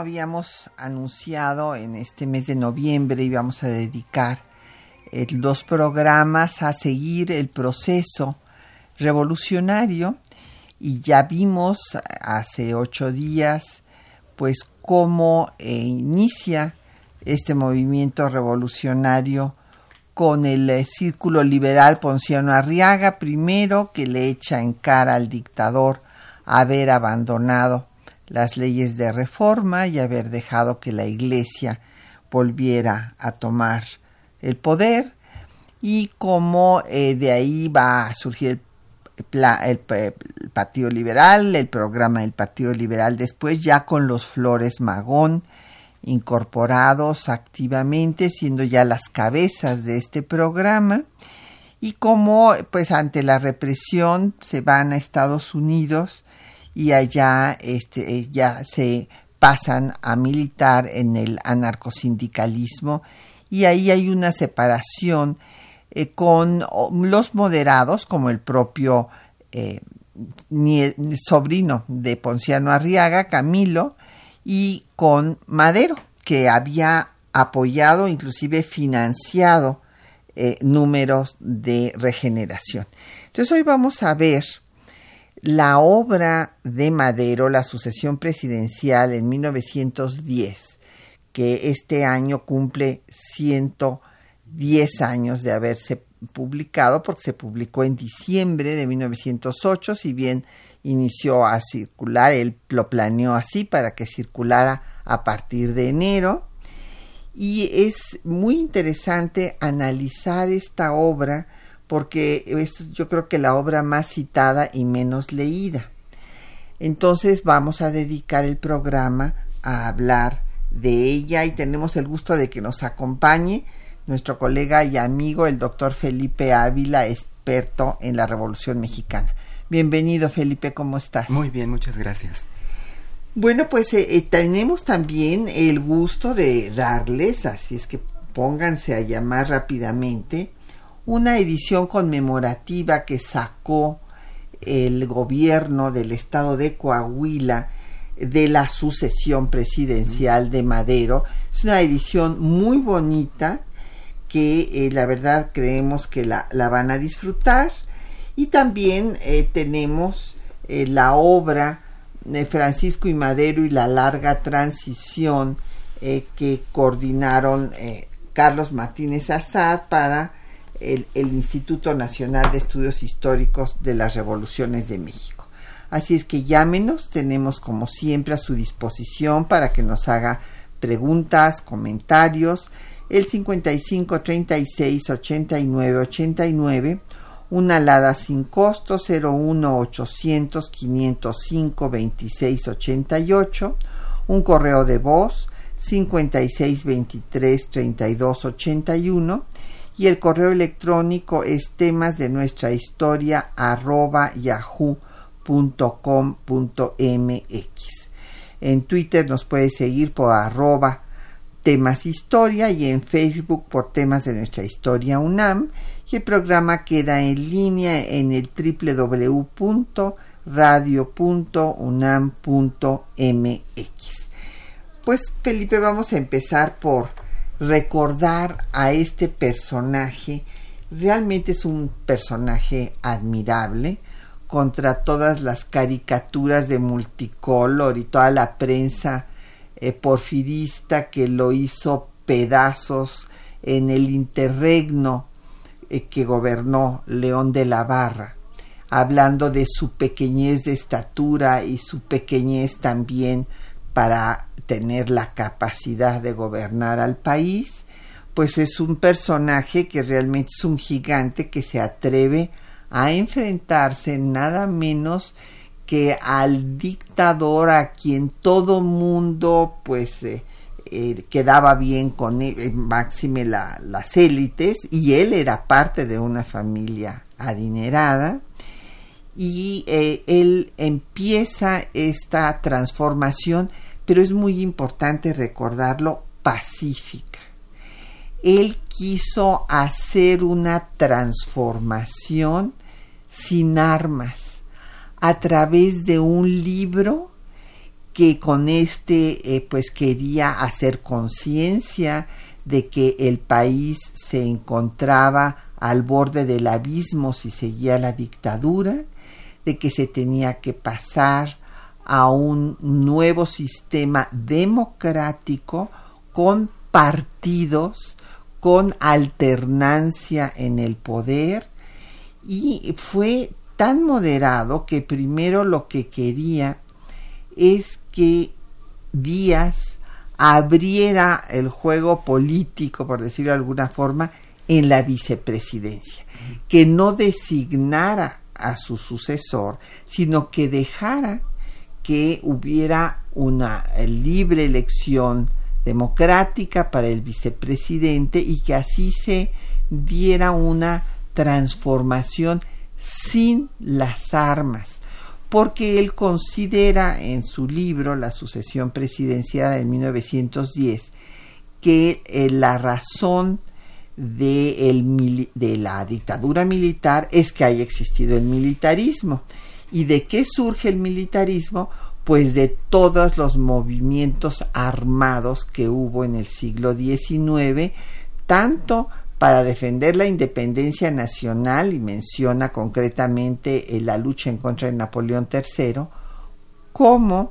Habíamos anunciado en este mes de noviembre, íbamos a dedicar eh, dos programas a seguir el proceso revolucionario y ya vimos hace ocho días pues cómo eh, inicia este movimiento revolucionario con el eh, círculo liberal Ponciano Arriaga, primero que le echa en cara al dictador haber abandonado las leyes de reforma y haber dejado que la Iglesia volviera a tomar el poder. Y cómo eh, de ahí va a surgir el, Partido Liberal, el programa del Partido Liberal después ya con los Flores Magón incorporados activamente siendo ya las cabezas de este programa. Y cómo pues ante la represión se van a Estados Unidos y allá este, eh, ya se pasan a militar en el anarcosindicalismo y ahí hay una separación eh, con los moderados como el propio eh, sobrino de Ponciano Arriaga, Camilo, y con Madero, que había apoyado, inclusive financiado números de regeneración. Entonces hoy vamos a ver la obra de Madero, la sucesión presidencial en 1910, que este año cumple 110 años de haberse publicado, porque se publicó en diciembre de 1908, si bien inició a circular, él lo planeó así para que circulara a partir de enero. Y es muy interesante analizar esta obra porque es yo creo que la obra más citada y menos leída. Entonces vamos a dedicar el programa a hablar de ella y tenemos el gusto de que nos acompañe nuestro colega y amigo el doctor Felipe Ávila, experto en la Revolución Mexicana. Bienvenido Felipe, ¿cómo estás? Muy bien, muchas gracias. Bueno, pues eh, eh, tenemos también el gusto de darles, así es que pónganse a llamar rápidamente, una edición conmemorativa que sacó el gobierno del estado de Coahuila de la sucesión presidencial de Madero. Es una edición muy bonita que eh, la verdad creemos que la, van a disfrutar. Y también eh, tenemos eh, la obra de Francisco y Madero y la larga transición que coordinaron Carlos Martínez Azad para el, Instituto Nacional de Estudios Históricos de las Revoluciones de México. Así es que llámenos, tenemos como siempre a su disposición para que nos haga preguntas, comentarios, el 55 36 89 89, una alada sin costo 01 800 505 26 88, un correo de voz 56 23 32 81 y el correo electrónico es temas de nuestra historia arroba yahoo.com.mx. En Twitter nos puede seguir por arroba temas historia y en Facebook por temas de nuestra historia UNAM y el programa queda en línea en el www.radio.unam.mx. Pues Felipe, vamos a empezar por recordar a este personaje. Realmente es un personaje admirable contra todas las caricaturas de multicolor y toda la prensa eh, porfirista que lo hizo pedazos en el interregno eh, que gobernó León de la Barra, hablando de su pequeñez de estatura y su pequeñez también para tener la capacidad de gobernar al país, pues es un personaje que realmente es un gigante que se atreve a enfrentarse nada menos que al dictador a quien todo mundo pues eh, eh, quedaba bien con él, máxime las élites, y él era parte de una familia adinerada, y eh, él empieza esta transformación, pero es muy importante recordarlo, pacífica. Él quiso hacer una transformación sin armas, a través de un libro que con este eh, pues quería hacer conciencia de que el país se encontraba al borde del abismo si seguía la dictadura, de que se tenía que pasar a un nuevo sistema democrático con partidos, con alternancia en el poder. Y fue tan moderado que primero lo que quería es que Díaz abriera el juego político, por decirlo de alguna forma, en la vicepresidencia, que no designara a su sucesor, sino que dejara que hubiera una libre elección democrática para el vicepresidente y que así se diera una transformación sin las armas porque él considera en su libro La sucesión presidencial en 1910 que eh, la razón de, de la dictadura militar es que haya existido el militarismo. ¿Y de qué surge el militarismo? Pues de todos los movimientos armados que hubo en el siglo XIX, tanto para defender la independencia nacional y menciona concretamente eh, la lucha en contra de Napoleón III, como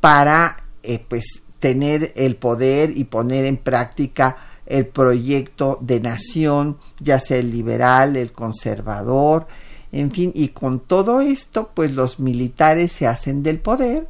para eh, pues tener el poder y poner en práctica el proyecto de nación, ya sea el liberal, el conservador, en fin, y con todo esto, pues los militares se hacen del poder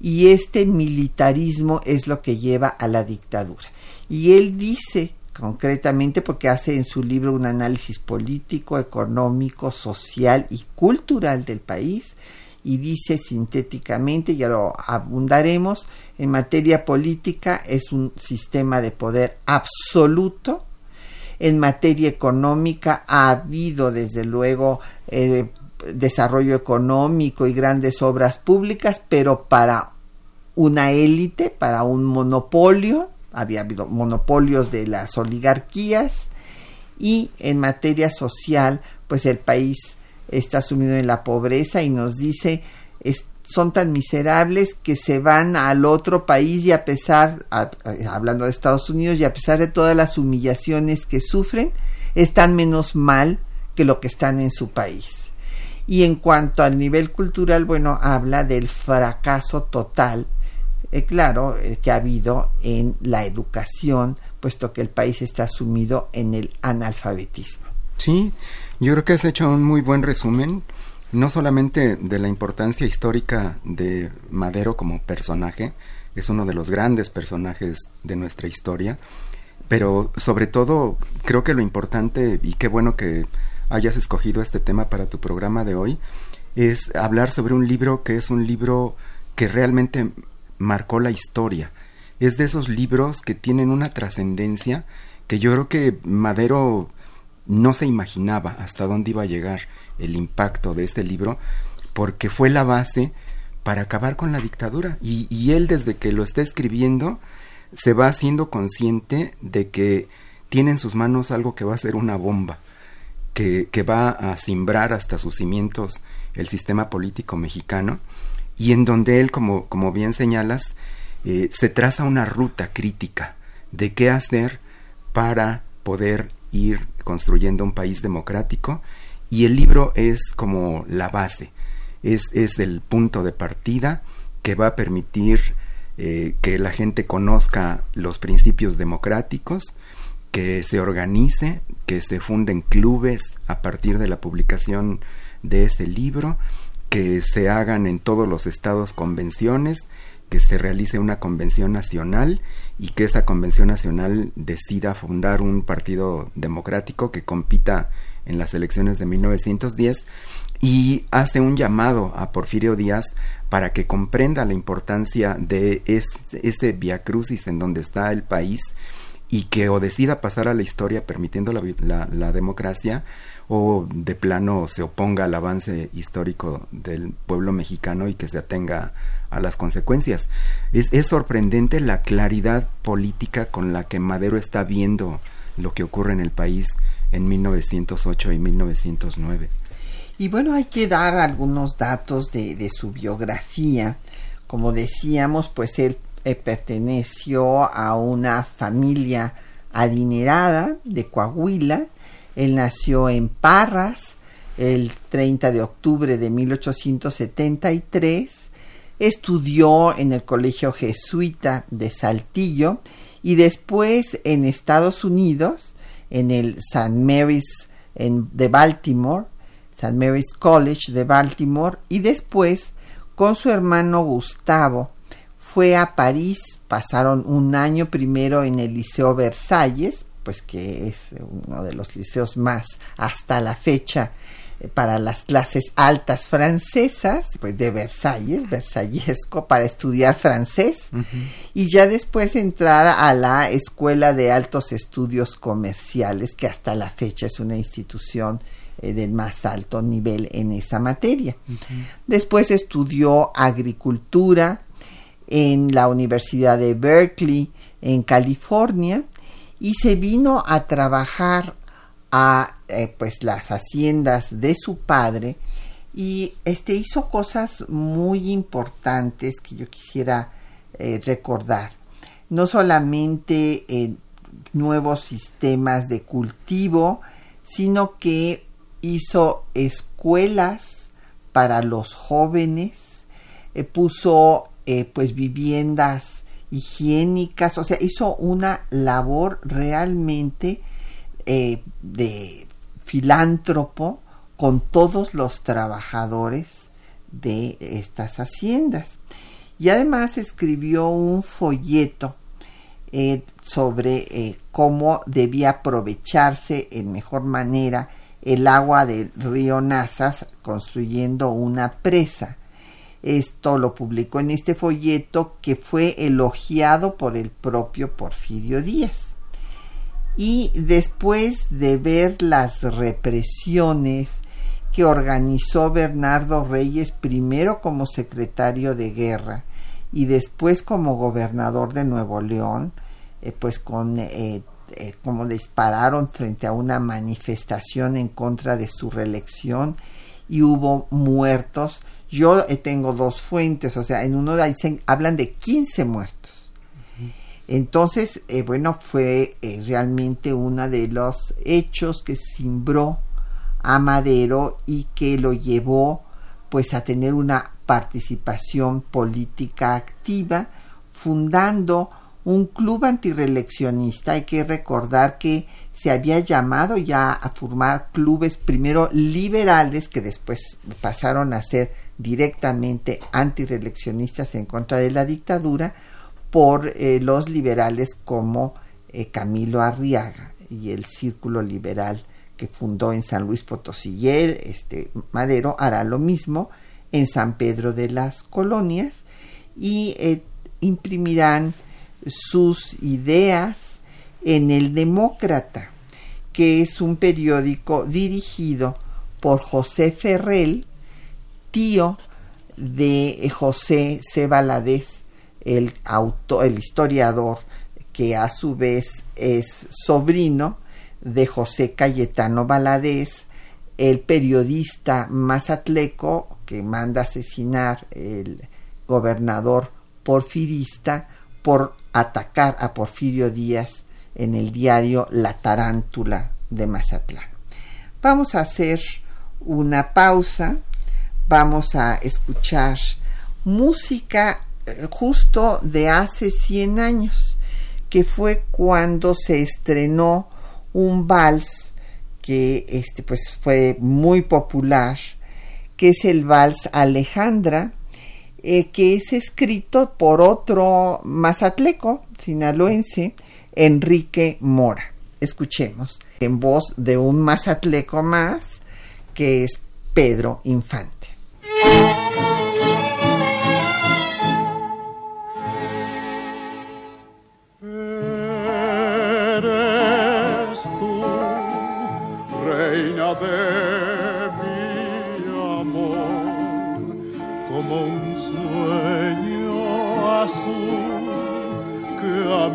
y este militarismo es lo que lleva a la dictadura. Y él dice concretamente porque hace en su libro un análisis político, económico, social y cultural del país y dice sintéticamente, ya lo abundaremos, en materia política es un sistema de poder absoluto, en materia económica ha habido desde luego eh, desarrollo económico y grandes obras públicas, pero para una élite, para un monopolio, había habido monopolios de las oligarquías y en materia social, pues el país está sumido en la pobreza y nos dice son tan miserables que se van al otro país y a pesar, hablando de Estados Unidos, y a pesar de todas las humillaciones que sufren, están menos mal que lo que están en su país. Y en cuanto al nivel cultural, bueno, habla del fracaso total eh, claro, eh, que ha habido en la educación, puesto que el país está sumido en el analfabetismo. Sí, yo creo que has hecho un muy buen resumen, no solamente de la importancia histórica de Madero como personaje, es uno de los grandes personajes de nuestra historia, pero sobre todo creo que lo importante, y qué bueno que hayas escogido este tema para tu programa de hoy, es hablar sobre un libro que es un libro que realmente marcó la historia. Es de esos libros que tienen una trascendencia que yo creo que Madero no se imaginaba hasta dónde iba a llegar el impacto de este libro, porque fue la base para acabar con la dictadura. Y, él desde que lo está escribiendo se va haciendo consciente de que tiene en sus manos algo que va a ser una bomba, que, va a simbrar hasta sus cimientos el sistema político mexicano y en donde él, como, como bien señalas, eh, se traza una ruta crítica de qué hacer para poder ir construyendo un país democrático y el libro es como la base, es, es el punto de partida que va a permitir eh, que la gente conozca los principios democráticos, que se organice, que se funden clubes a partir de la publicación de este libro que se hagan en todos los estados convenciones que se realice una convención nacional y que esta convención nacional decida fundar un partido democrático que compita en las elecciones de 1910 y hace un llamado a Porfirio Díaz para que comprenda la importancia de ese, via crucis en donde está el país y que o decida pasar a la historia permitiendo la, democracia o de plano se oponga al avance histórico del pueblo mexicano y que se atenga a las consecuencias. Es sorprendente la claridad política con la que Madero está viendo lo que ocurre en el país en 1908 y 1909. Y bueno, hay que dar algunos datos de, su biografía. Como decíamos, pues él eh, perteneció a una familia adinerada de Coahuila. Él nació en Parras el 30 de octubre de 1873. Estudió en el Colegio Jesuita de Saltillo y después en Estados Unidos, en el St. Mary's de Baltimore, St. Mary's College de Baltimore y después con su hermano Gustavo fue a París, pasaron un año primero en el Liceo Versalles, pues que es uno de los liceos más hasta la fecha para las clases altas francesas, pues de Versalles, versallesco, para estudiar francés, y ya después entrar a la Escuela de Altos Estudios Comerciales, que hasta la fecha es una institución eh, del más alto nivel en esa materia. Después estudió agricultura en la Universidad de Berkeley, en California, y se vino a trabajar a eh, pues las haciendas de su padre y este hizo cosas muy importantes que yo quisiera eh, recordar. No solamente nuevos sistemas de cultivo sino que hizo escuelas para los jóvenes, eh, puso pues viviendas higiénicas, o sea, hizo una labor realmente de filántropo con todos los trabajadores de estas haciendas. Y además escribió un folleto sobre cómo debía aprovecharse en mejor manera el agua del río Nazas construyendo una presa. Esto lo publicó en este folleto que fue elogiado por el propio Porfirio Díaz. Y después de ver las represiones que organizó Bernardo Reyes primero como secretario de guerra y después como gobernador de Nuevo León, eh, pues con eh, eh, como dispararon frente a una manifestación en contra de su reelección y hubo muertos. Yo eh, tengo dos fuentes, o sea, en uno dicen, hablan de 15 muertos. Entonces, eh, bueno, fue realmente uno de los hechos que cimbró a Madero y que lo llevó pues a tener una participación política activa, fundando un club antireleccionista. Hay que recordar que se había llamado ya a formar clubes primero liberales que después pasaron a ser directamente antireleccionistas en contra de la dictadura por eh, los liberales como eh, Camilo Arriaga y el Círculo Liberal que fundó en San Luis Potosí. Este, Madero hará lo mismo en San Pedro de las Colonias y eh, imprimirán sus ideas en El Demócrata, que es un periódico dirigido por José Ferrell, tío de José C. el, autor, el historiador, que a su vez es sobrino de José Cayetano Valadez, el periodista mazatleco que manda asesinar el gobernador porfirista por atacar a Porfirio Díaz en el diario La Tarántula de Mazatlán. Vamos a hacer una pausa, vamos a escuchar música justo de hace 100 años, que fue cuando se estrenó un vals que este pues fue muy popular, que es el vals Alejandra, eh, que es escrito por otro mazatleco sinaloense, Enrique Mora. Escuchemos en voz de un mazatleco más, que es Pedro Infante.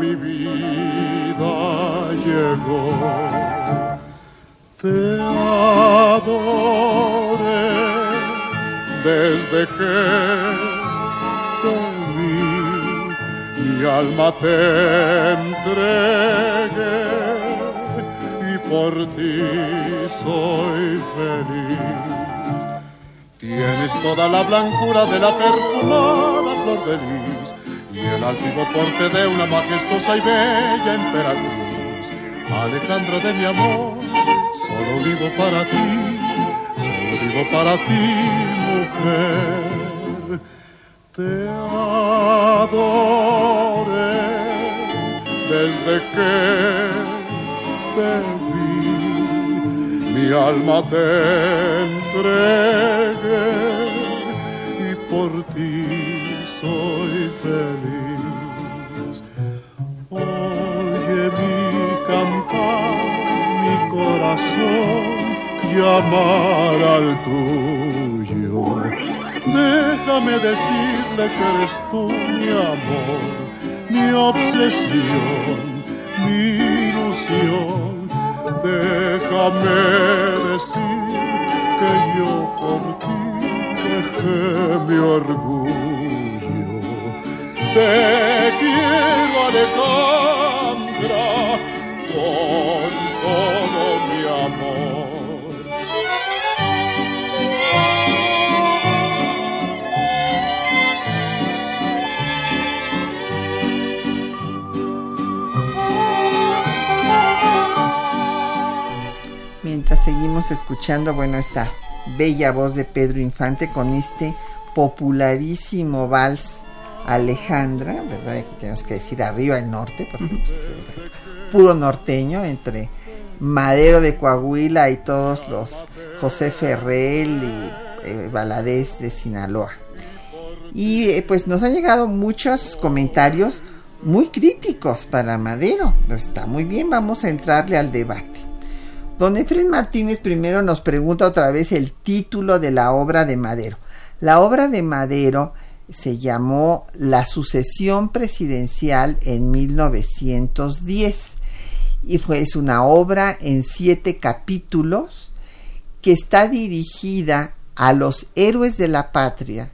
Mi vida llegó. Te adoré desde que te vi, mi alma te entregué y por ti soy feliz. Tienes toda la blancura de la perfumada flor de lis y el altivo porte de una majestuosa y bella emperatriz. Alejandra de mi amor, solo vivo para ti, solo vivo para ti, mujer. Te adoré desde que te vi, mi alma te entregué y por ti soy feliz. Oye mi cantar, mi corazón llamar al tuyo. Déjame decirle que eres tú mi amor, mi obsesión, mi ilusión. Déjame decir que yo por ti dejé mi orgullo. Te quiero, mi amor. Mientras seguimos escuchando, bueno, esta bella voz de Pedro Infante con este popularísimo vals Alejandra, ¿verdad? Aquí tenemos que decir arriba el norte, porque pues, eh, puro norteño entre Madero de Coahuila y todos los José Ferrell y eh, Valadez de Sinaloa. Y eh, pues nos han llegado muchos comentarios muy críticos para Madero. Pero está muy bien, vamos a entrarle al debate. Don Efren Martínez primero nos pregunta otra vez el título de la obra de Madero. La obra de Madero se llamó La sucesión presidencial en 1910 y fue es una obra en siete capítulos que está dirigida a los héroes de la patria,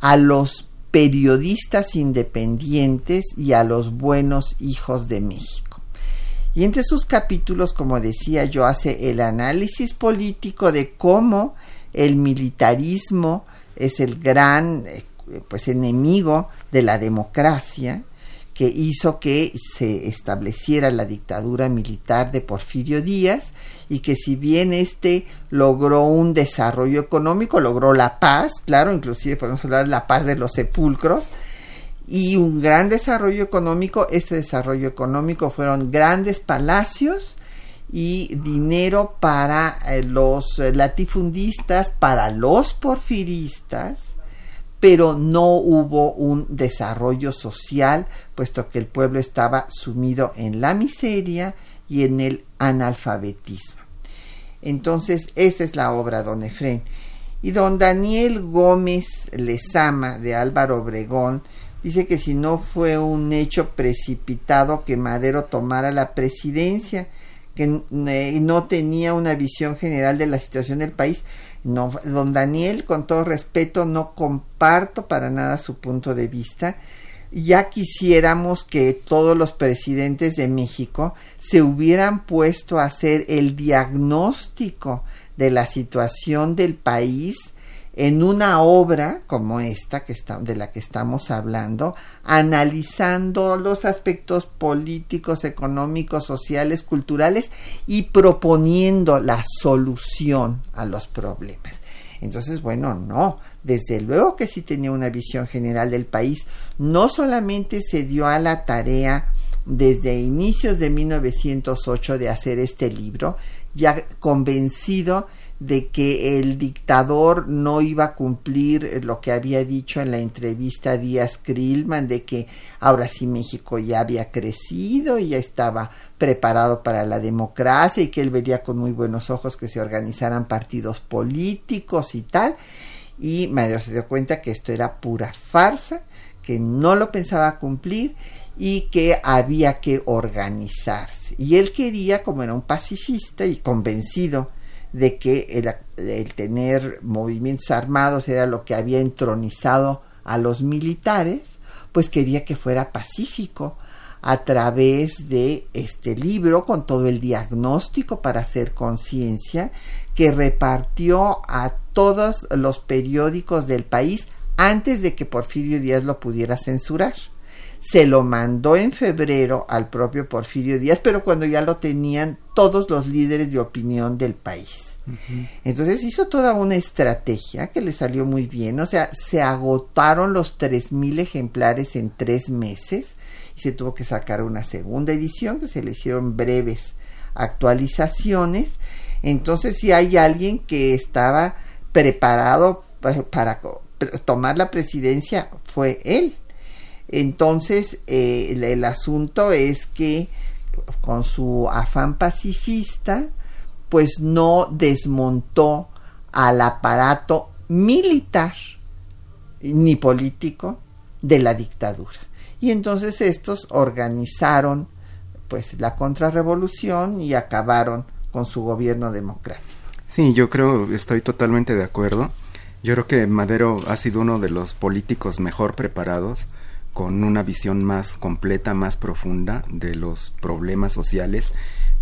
a los periodistas independientes y a los buenos hijos de México. Y entre sus capítulos, como decía yo, hace el análisis político de cómo el militarismo es el gran pues enemigo de la democracia que hizo que se estableciera la dictadura militar de Porfirio Díaz y que si bien este logró un desarrollo económico, logró la paz, claro, inclusive podemos hablar de la paz de los sepulcros, y un gran desarrollo económico, este desarrollo económico fueron grandes palacios y dinero para eh, los latifundistas, para los porfiristas, pero no hubo un desarrollo social, puesto que el pueblo estaba sumido en la miseria y en el analfabetismo. Entonces, esta es la obra, don Efrén. Y don Daniel Gómez Lezama, de Álvaro Obregón, dice que si no fue un hecho precipitado que Madero tomara la presidencia, que no tenía una visión general de la situación del país, no, don Daniel, con todo respeto, no comparto para nada su punto de vista. Ya quisiéramos que todos los presidentes de México se hubieran puesto a hacer el diagnóstico de la situación del país en una obra como esta que está, de la que estamos hablando, analizando los aspectos políticos, económicos, sociales, culturales y proponiendo la solución a los problemas. Entonces, bueno, no, desde luego que sí tenía una visión general del país. No solamente se dio a la tarea desde inicios de 1908 de hacer este libro, ya convencido de que el dictador no iba a cumplir lo que había dicho en la entrevista a Díaz Krillman, de que ahora sí México ya había crecido y ya estaba preparado para la democracia y que él vería con muy buenos ojos que se organizaran partidos políticos y tal. Y Madero se dio cuenta que esto era pura farsa, que no lo pensaba cumplir y que había que organizarse. Y él quería, como era un pacifista y convencido de que el, tener movimientos armados era lo que había entronizado a los militares, pues quería que fuera pacífico a través de este libro con todo el diagnóstico para hacer conciencia que repartió a todos los periódicos del país antes de que Porfirio Díaz lo pudiera censurar se lo mandó en febrero al propio Porfirio Díaz, pero cuando ya lo tenían todos los líderes de opinión del país. Entonces hizo toda una estrategia que le salió muy bien, o sea, se agotaron los tres mil ejemplares en tres meses y se tuvo que sacar una segunda edición que se le hicieron breves actualizaciones. Entonces, si hay alguien que estaba preparado para tomar la presidencia, fue él. Entonces, eh, el, asunto es que con su afán pacifista, pues no desmontó al aparato militar ni político de la dictadura. Y entonces estos organizaron pues la contrarrevolución y acabaron con su gobierno democrático. Sí, yo creo, estoy totalmente de acuerdo. Yo creo que Madero ha sido uno de los políticos mejor preparados con una visión más completa, más profunda de los problemas sociales,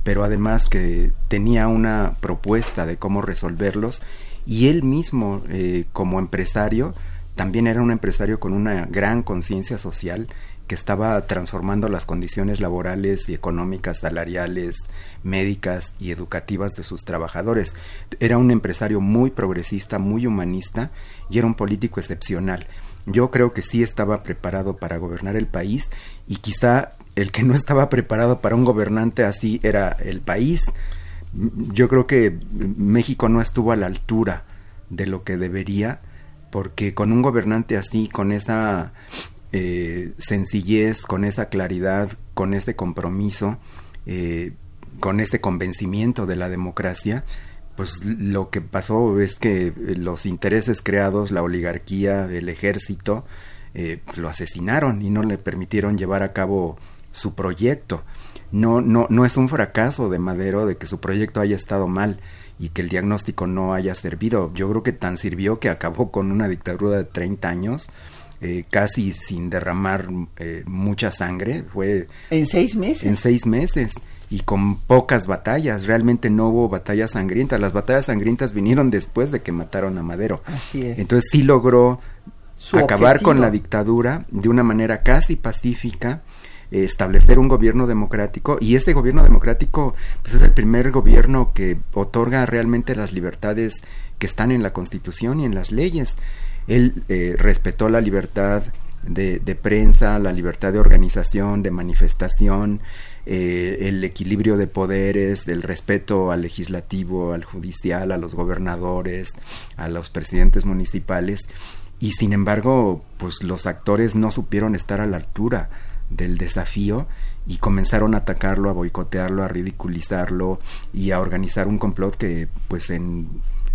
pero además que tenía una propuesta de cómo resolverlos y él mismo eh, como empresario también era un empresario con una gran conciencia social que estaba transformando las condiciones laborales y económicas, salariales, médicas y educativas de sus trabajadores. Era un empresario muy progresista, muy humanista y era un político excepcional. Yo creo que sí estaba preparado para gobernar el país y quizá el que no estaba preparado para un gobernante así era el país. Yo creo que México no estuvo a la altura de lo que debería porque con un gobernante así, con esa eh, sencillez, con esa claridad, con este compromiso, eh, con este convencimiento de la democracia, pues lo que pasó es que eh, los intereses creados, la oligarquía, el ejército, eh, lo asesinaron y no le permitieron llevar a cabo su proyecto. No, no, no es un fracaso de Madero de que su proyecto haya estado mal y que el diagnóstico no haya servido. Yo creo que tan sirvió que acabó con una dictadura de 30 años, eh, casi sin derramar mucha sangre. Fue en seis meses. En seis meses y con pocas batallas. Realmente no hubo batallas sangrientas. Las batallas sangrientas vinieron después de que mataron a Madero. Así es. Entonces sí logró acabar con la dictadura de una manera casi pacífica eh, establecer un gobierno democrático y este gobierno democrático pues es el primer gobierno que otorga realmente las libertades que están en la constitución y en las leyes él eh, respetó la libertad de, de, prensa la libertad de organización de manifestación eh, el equilibrio de poderes, del respeto al legislativo, al judicial, a los gobernadores, a los presidentes municipales, y sin embargo, pues los actores no supieron estar a la altura del desafío y comenzaron a atacarlo, a boicotearlo, a ridiculizarlo y a organizar un complot que pues en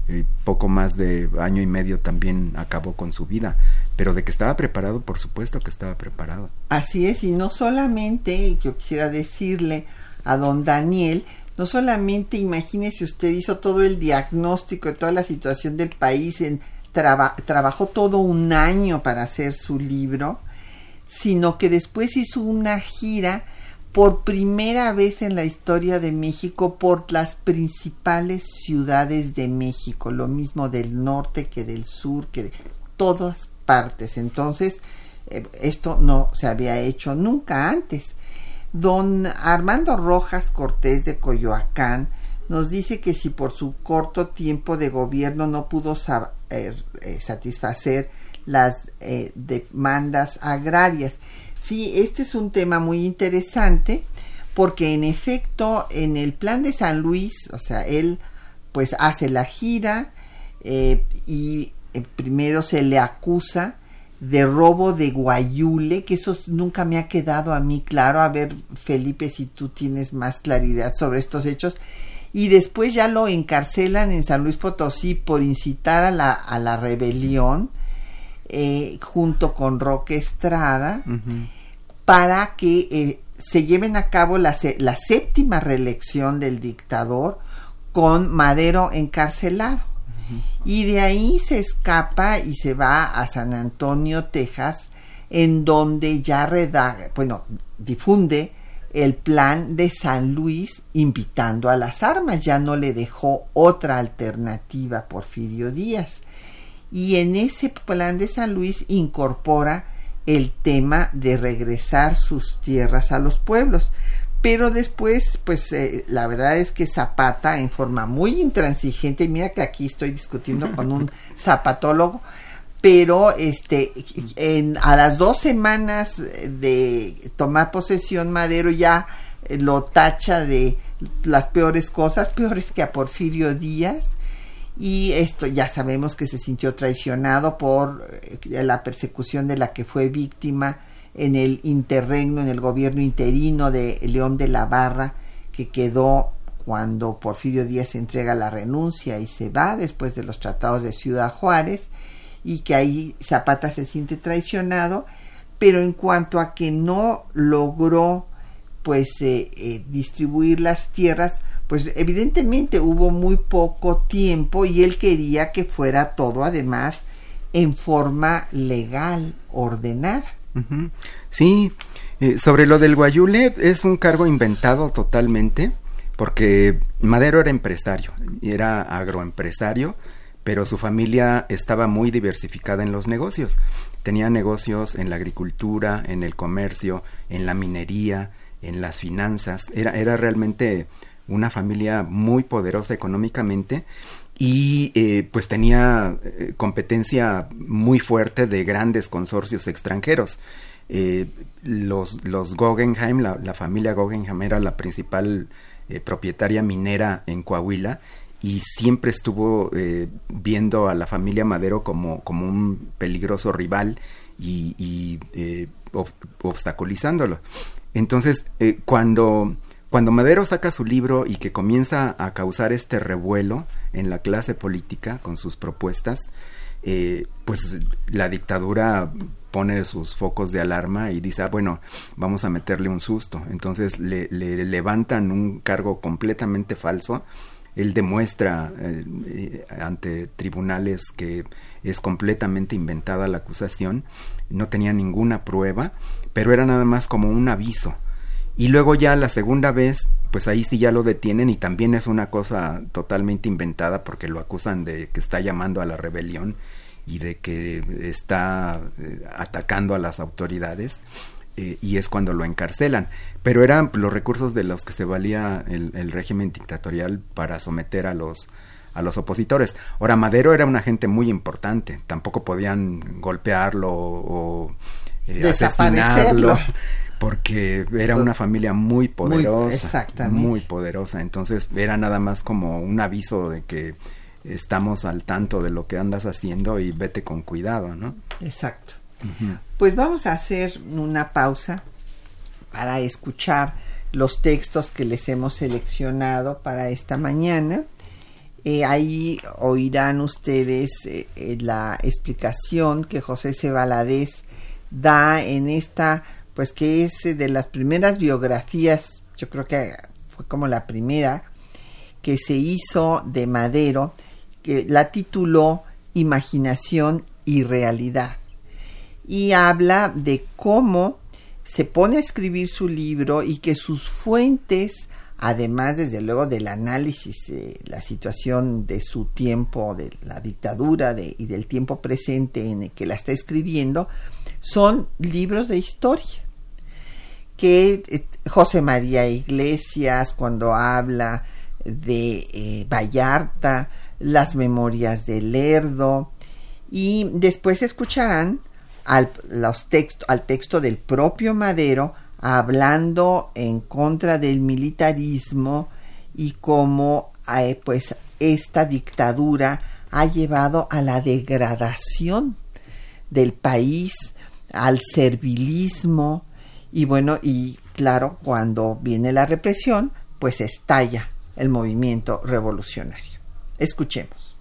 eh, poco más de año y medio también acabó con su vida. Pero de que estaba preparado, por supuesto que estaba preparado. Así es, y no solamente, yo quisiera decirle a don Daniel, no solamente imagínese usted hizo todo el diagnóstico de toda la situación del país, en, trabajó todo un año para hacer su libro, sino que después hizo una gira por primera vez en la historia de México por las principales ciudades de México, lo mismo del norte que del sur, que de todas partes. Entonces, eh, esto no se había hecho nunca antes. Don Armando Rojas Cortés de Coyoacán nos dice que si por su corto tiempo de gobierno no pudo eh, eh, satisfacer las demandas agrarias. Sí, este es un tema muy interesante porque en efecto en el plan de San Luis, o sea, él pues hace la gira y primero se le acusa de robo de guayule, que eso nunca me ha quedado a mí claro. A ver, Felipe, si tú tienes más claridad sobre estos hechos. Y después ya lo encarcelan en San Luis Potosí por incitar a la, a la rebelión, eh, junto con Roque Estrada, para que eh, se lleven a cabo la, la séptima reelección del dictador con Madero encarcelado. Y de ahí se escapa y se va a San Antonio, Texas, en donde ya redaga, bueno, difunde el plan de San Luis invitando a las armas, ya no le dejó otra alternativa Porfirio Díaz. Y en ese plan de San Luis incorpora el tema de regresar sus tierras a los pueblos. Pero después, pues eh, la verdad es que Zapata, en forma muy intransigente, mira que aquí estoy discutiendo con un zapatólogo, pero este, en, a las dos semanas de tomar posesión, Madero ya lo tacha de las peores cosas, peores que a Porfirio Díaz, y esto ya sabemos que se sintió traicionado por eh, la persecución de la que fue víctima en el interregno, en el gobierno interino de León de la Barra, que quedó cuando Porfirio Díaz entrega la renuncia y se va después de los tratados de Ciudad Juárez, y que ahí Zapata se siente traicionado, pero en cuanto a que no logró pues eh, eh, distribuir las tierras, pues evidentemente hubo muy poco tiempo y él quería que fuera todo además en forma legal, ordenada. Sí, eh, sobre lo del Guayule es un cargo inventado totalmente porque Madero era empresario, era agroempresario, pero su familia estaba muy diversificada en los negocios. Tenía negocios en la agricultura, en el comercio, en la minería, en las finanzas. Era, era realmente una familia muy poderosa económicamente y eh, pues tenía eh, competencia muy fuerte de grandes consorcios extranjeros. Eh, los, los Guggenheim, la, familia Guggenheim era la principal propietaria minera en Coahuila y siempre estuvo viendo a la familia Madero como, como un peligroso rival y, y obstaculizándolo. Entonces, cuando cuando Madero saca su libro y que comienza a causar este revuelo en la clase política con sus propuestas, eh, pues la dictadura pone sus focos de alarma y dice, ah, bueno, vamos a meterle un susto. Entonces le, levantan un cargo completamente falso. Él demuestra eh, ante tribunales que es completamente inventada la acusación, no tenía ninguna prueba, pero era nada más como un aviso y luego ya la segunda vez, pues ahí sí ya lo detienen y también es una cosa totalmente inventada porque lo acusan de que está llamando a la rebelión y de que está eh, atacando a las autoridades. Eh, y es cuando lo encarcelan. Pero eran los recursos de los que se valía el, régimen dictatorial para someter a los, a los opositores. Ahora, Madero era un agente muy importante, tampoco podían golpearlo o eh, asesinarlo porque era una familia muy poderosa, muy, poderosa, entonces era nada más como un aviso de que estamos al tanto de lo que andas haciendo y vete con cuidado, ¿no? Exacto. Pues vamos a hacer una pausa para escuchar los textos que les hemos seleccionado para esta mañana. Eh, ahí oirán ustedes eh, eh, la explicación que José Cebaladez da en esta pues que es eh, de las primeras biografías, yo creo que fue como la primera que se hizo de Madero, que la tituló Imaginación y Realidad. Y habla de cómo se pone a escribir su libro y que sus fuentes, además desde luego del análisis de la situación de su tiempo, de la dictadura y del tiempo presente en el que la está escribiendo, son libros de historia que eh, José María Iglesias cuando habla de eh, Vallarta, las memorias de Lerdo, Y después escucharán al, los al texto del propio Madero hablando en contra del militarismo y cómo eh, pues esta dictadura ha llevado a la degradación del país, al servilismo y bueno, y claro, cuando viene la represión, pues estalla el movimiento revolucionario. Escuchemos.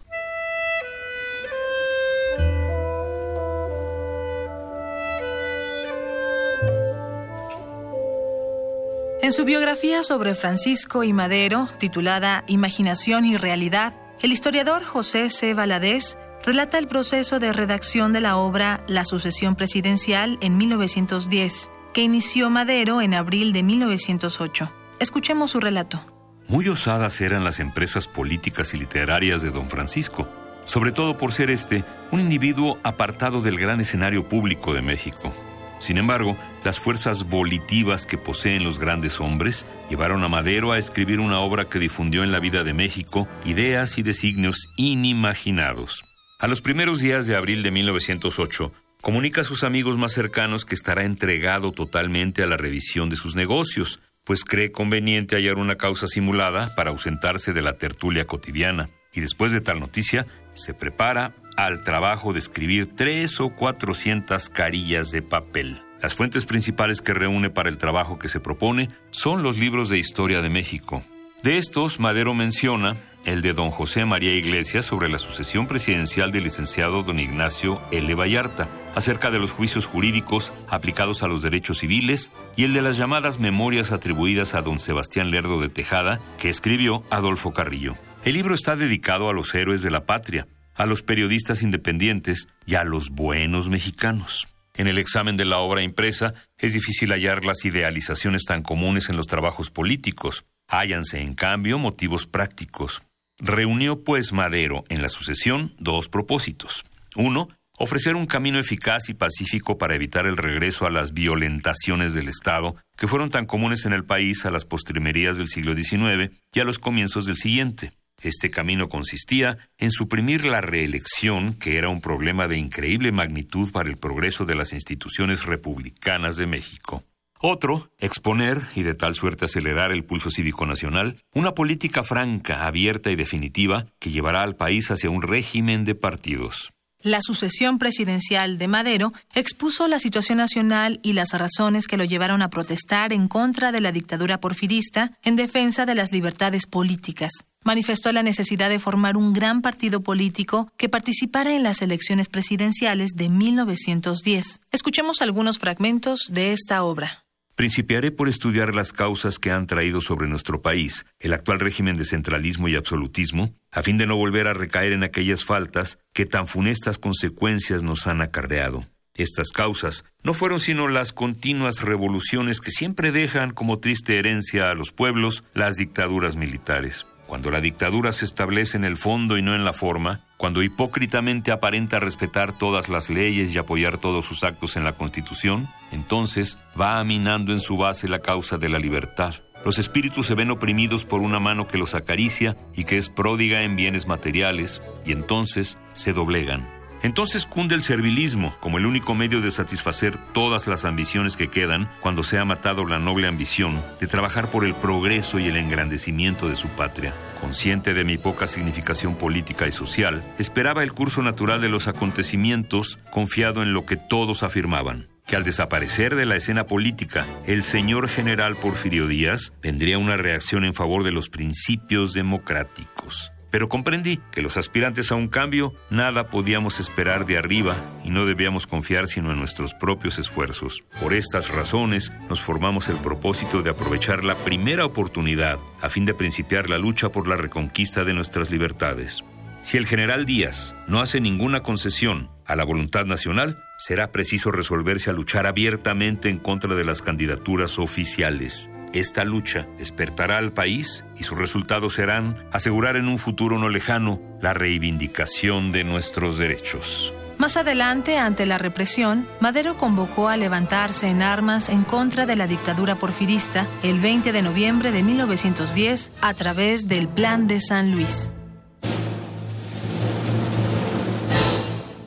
En su biografía sobre Francisco y Madero, titulada Imaginación y Realidad, el historiador José C. Valadez relata el proceso de redacción de la obra La sucesión presidencial en 1910, que inició Madero en abril de 1908. Escuchemos su relato. Muy osadas eran las empresas políticas y literarias de don Francisco, sobre todo por ser este un individuo apartado del gran escenario público de México. Sin embargo, las fuerzas volitivas que poseen los grandes hombres llevaron a Madero a escribir una obra que difundió en la vida de México ideas y designios inimaginados. A los primeros días de abril de 1908, comunica a sus amigos más cercanos que estará entregado totalmente a la revisión de sus negocios, pues cree conveniente hallar una causa simulada para ausentarse de la tertulia cotidiana. Y después de tal noticia, se prepara al trabajo de escribir tres o cuatrocientas carillas de papel. Las fuentes principales que reúne para el trabajo que se propone son los libros de historia de México. De estos, Madero menciona el de don José María Iglesias sobre la sucesión presidencial del licenciado don Ignacio L. Vallarta, acerca de los juicios jurídicos aplicados a los derechos civiles, y el de las llamadas memorias atribuidas a don Sebastián Lerdo de Tejada, que escribió Adolfo Carrillo. El libro está dedicado a los héroes de la patria, a los periodistas independientes y a los buenos mexicanos. En el examen de la obra impresa es difícil hallar las idealizaciones tan comunes en los trabajos políticos. Hállanse, en cambio, motivos prácticos. Reunió, pues, Madero en la sucesión dos propósitos. Uno, ofrecer un camino eficaz y pacífico para evitar el regreso a las violentaciones del Estado que fueron tan comunes en el país a las postrimerías del siglo XIX y a los comienzos del siguiente. Este camino consistía en suprimir la reelección, que era un problema de increíble magnitud para el progreso de las instituciones republicanas de México. Otro, exponer, y de tal suerte acelerar el pulso cívico nacional, una política franca, abierta y definitiva que llevará al país hacia un régimen de partidos. La sucesión presidencial de Madero expuso la situación nacional y las razones que lo llevaron a protestar en contra de la dictadura porfirista en defensa de las libertades políticas. Manifestó la necesidad de formar un gran partido político que participara en las elecciones presidenciales de 1910. Escuchemos algunos fragmentos de esta obra. Principiaré por estudiar las causas que han traído sobre nuestro país el actual régimen de centralismo y absolutismo, a fin de no volver a recaer en aquellas faltas que tan funestas consecuencias nos han acarreado. Estas causas no fueron sino las continuas revoluciones que siempre dejan como triste herencia a los pueblos las dictaduras militares. Cuando la dictadura se establece en el fondo y no en la forma, cuando hipócritamente aparenta respetar todas las leyes y apoyar todos sus actos en la Constitución, entonces va aminando en su base la causa de la libertad. Los espíritus se ven oprimidos por una mano que los acaricia y que es pródiga en bienes materiales, y entonces se doblegan. Entonces cunde el servilismo como el único medio de satisfacer todas las ambiciones que quedan cuando se ha matado la noble ambición de trabajar por el progreso y el engrandecimiento de su patria. Consciente de mi poca significación política y social, esperaba el curso natural de los acontecimientos confiado en lo que todos afirmaban que al desaparecer de la escena política el señor general Porfirio Díaz vendría una reacción en favor de los principios democráticos. Pero comprendí que los aspirantes a un cambio nada podíamos esperar de arriba y no debíamos confiar sino en nuestros propios esfuerzos. Por estas razones nos formamos el propósito de aprovechar la primera oportunidad a fin de principiar la lucha por la reconquista de nuestras libertades. Si el general Díaz no hace ninguna concesión a la voluntad nacional, será preciso resolverse a luchar abiertamente en contra de las candidaturas oficiales. Esta lucha despertará al país y sus resultados serán asegurar en un futuro no lejano la reivindicación de nuestros derechos. Más adelante, ante la represión, Madero convocó a levantarse en armas en contra de la dictadura porfirista el 20 de noviembre de 1910 a través del Plan de San Luis.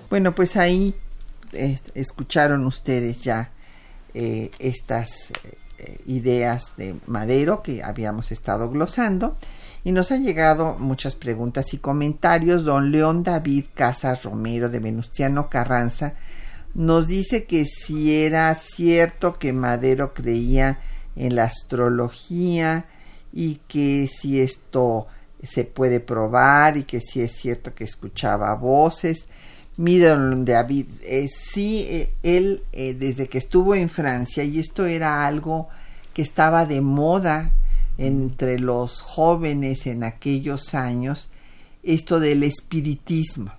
Bueno, pues ahí eh, escucharon ustedes ya eh, estas eh, ideas de Madero que habíamos estado glosando y nos han llegado muchas preguntas y comentarios. Don León David Casas Romero de Venustiano Carranza nos dice que si era cierto que Madero creía en la astrología y que si esto se puede probar y que si es cierto que escuchaba voces. Mira, David, eh, sí, eh, él eh, desde que estuvo en Francia, y esto era algo que estaba de moda entre los jóvenes en aquellos años, esto del espiritismo.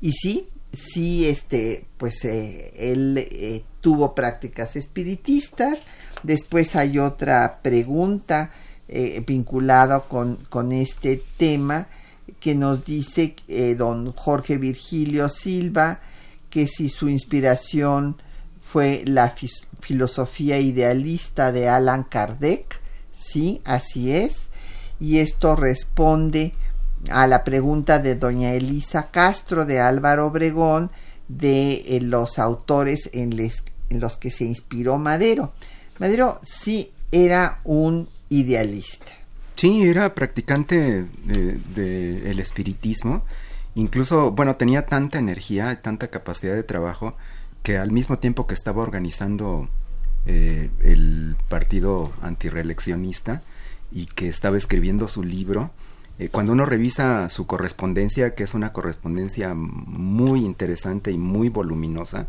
Y sí, sí, este, pues él tuvo prácticas espiritistas. Después hay otra pregunta eh, vinculado con, con, este tema que nos dice eh, don Jorge Virgilio Silva que si su inspiración fue la filosofía idealista de Alan Kardec, sí, así es, y esto responde a la pregunta de doña Elisa Castro de Álvaro Obregón de eh, los autores en, en los que se inspiró Madero. Madero sí era un idealista. Sí, era practicante del el espiritismo. Incluso, bueno, tenía tanta energía, tanta capacidad de trabajo, que al mismo tiempo que estaba organizando eh, el partido antireeleccionista y que estaba escribiendo su libro, eh, cuando uno revisa su correspondencia, que es una correspondencia muy interesante y muy voluminosa,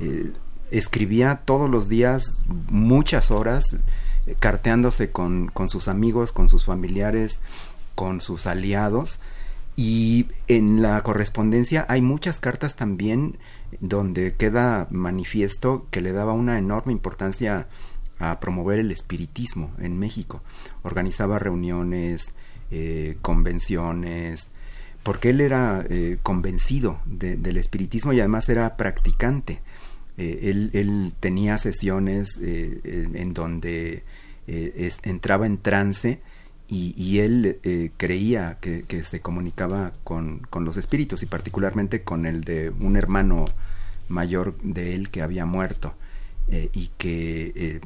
eh, escribía todos los días muchas horas carteándose con, con sus amigos, con sus familiares, con sus aliados. Y en la correspondencia hay muchas cartas también donde queda manifiesto que le daba una enorme importancia a promover el espiritismo en México. Organizaba reuniones, eh, convenciones, porque él era eh, convencido del espiritismo y además era practicante. Eh, él, tenía sesiones eh, en donde eh, entraba en trance y, él creía que, se comunicaba con, los espíritus y particularmente con el de un hermano mayor de él que había muerto y que